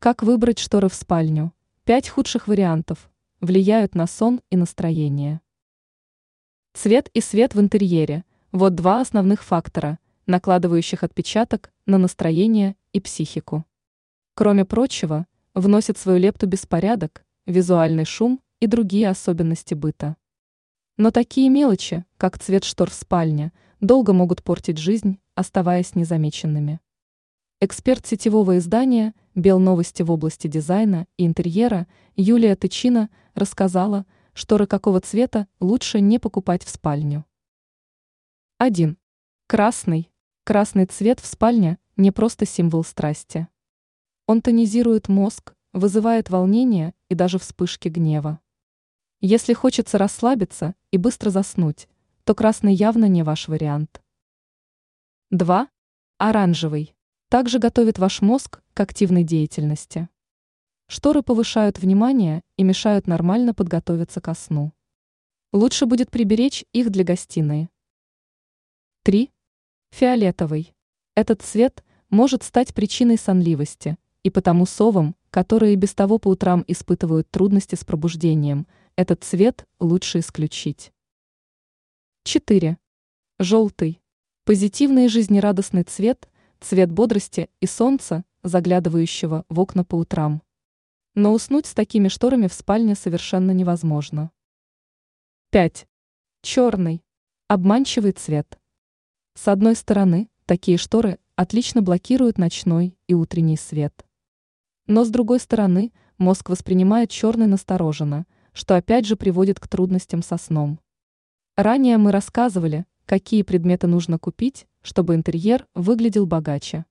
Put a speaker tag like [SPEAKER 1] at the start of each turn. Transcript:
[SPEAKER 1] Как выбрать шторы в спальню? Пять худших вариантов влияют на сон и настроение. Цвет и свет в интерьере – вот два основных фактора, накладывающих отпечаток на настроение и психику. Кроме прочего, вносит свою лепту беспорядок, визуальный шум и другие особенности быта. Но такие мелочи, как цвет штор в спальне, долго могут портить жизнь, оставаясь незамеченными. Эксперт сетевого издания «Белновости» в области дизайна и интерьера Юлия Тычина рассказала, шторы какого цвета лучше не покупать в спальню. 1. Красный. Красный цвет в спальне не просто символ страсти. Он тонизирует мозг, вызывает волнение и даже вспышки гнева. Если хочется расслабиться и быстро заснуть, то красный явно не ваш вариант. 2. Оранжевый также готовит ваш мозг к активной деятельности. Шторы повышают внимание и мешают нормально подготовиться ко сну. Лучше будет приберечь их для гостиной. 3. Фиолетовый. Этот цвет может стать причиной сонливости, и потому совам, которые без того по утрам испытывают трудности с пробуждением, этот цвет лучше исключить. 4. Желтый. Позитивный и жизнерадостный цвет – цвет бодрости и солнца, заглядывающего в окна по утрам. Но уснуть с такими шторами в спальне совершенно невозможно. 5. Черный. Обманчивый цвет. С одной стороны, такие шторы отлично блокируют ночной и утренний свет. Но с другой стороны, мозг воспринимает черный настороженно, что опять же приводит к трудностям со сном. Ранее мы рассказывали, какие предметы нужно купить, чтобы интерьер выглядел богаче.